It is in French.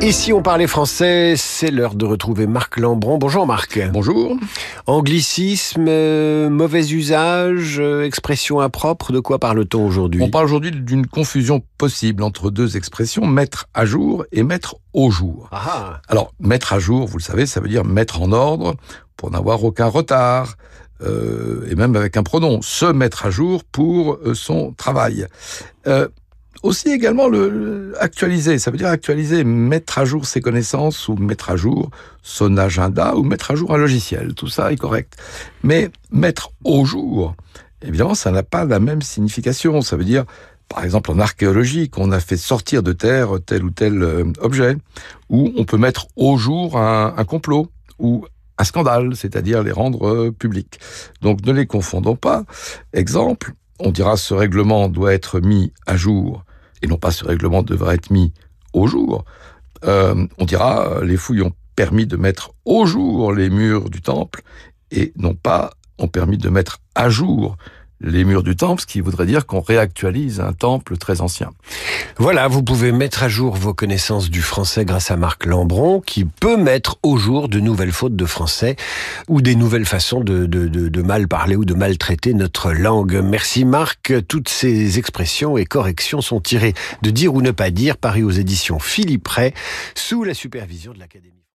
Et si on parlait français, c'est l'heure de retrouver Marc Lambron. Bonjour Marc. Bonjour. Anglicisme, euh, mauvais usage, euh, expression impropre, de quoi parle-t-on aujourd'hui On parle aujourd'hui d'une confusion possible entre deux expressions, mettre à jour et mettre au jour. Ah, Alors, mettre à jour, vous le savez, ça veut dire mettre en ordre pour n'avoir aucun retard. euh, et même avec un pronom, se mettre à jour pour euh, son travail. Aussi également le, le- actualiser, ça veut dire actualiser, mettre à jour ses connaissances ou mettre à jour son agenda ou mettre à jour un logiciel. Tout ça est correct. Mais mettre au jour, évidemment, ça n'a pas la même signification. Ça veut dire, par exemple, en archéologie, qu'on a fait sortir de terre tel ou tel euh, objet, ou on peut mettre au jour un, un complot ou un scandale, c'est-à-dire les rendre euh, publics. Donc ne les confondons pas. Exemple, on dira ce règlement doit être mis à jour, et non pas ce règlement devrait être mis au jour. Euh, on dira euh, les fouilles ont permis de mettre au jour les murs du temple, et non pas ont permis de mettre à jour les murs du temple, ce qui voudrait dire qu'on réactualise un temple très ancien. Voilà, vous pouvez mettre à jour vos connaissances du français grâce à Marc Lambron, qui peut mettre au jour de nouvelles fautes de français ou des nouvelles façons de, de, de, de mal parler ou de maltraiter notre langue. Merci Marc. Toutes ces expressions et corrections sont tirées de Dire ou ne pas dire, paru aux éditions Philippe Ray, sous la supervision de l'Académie.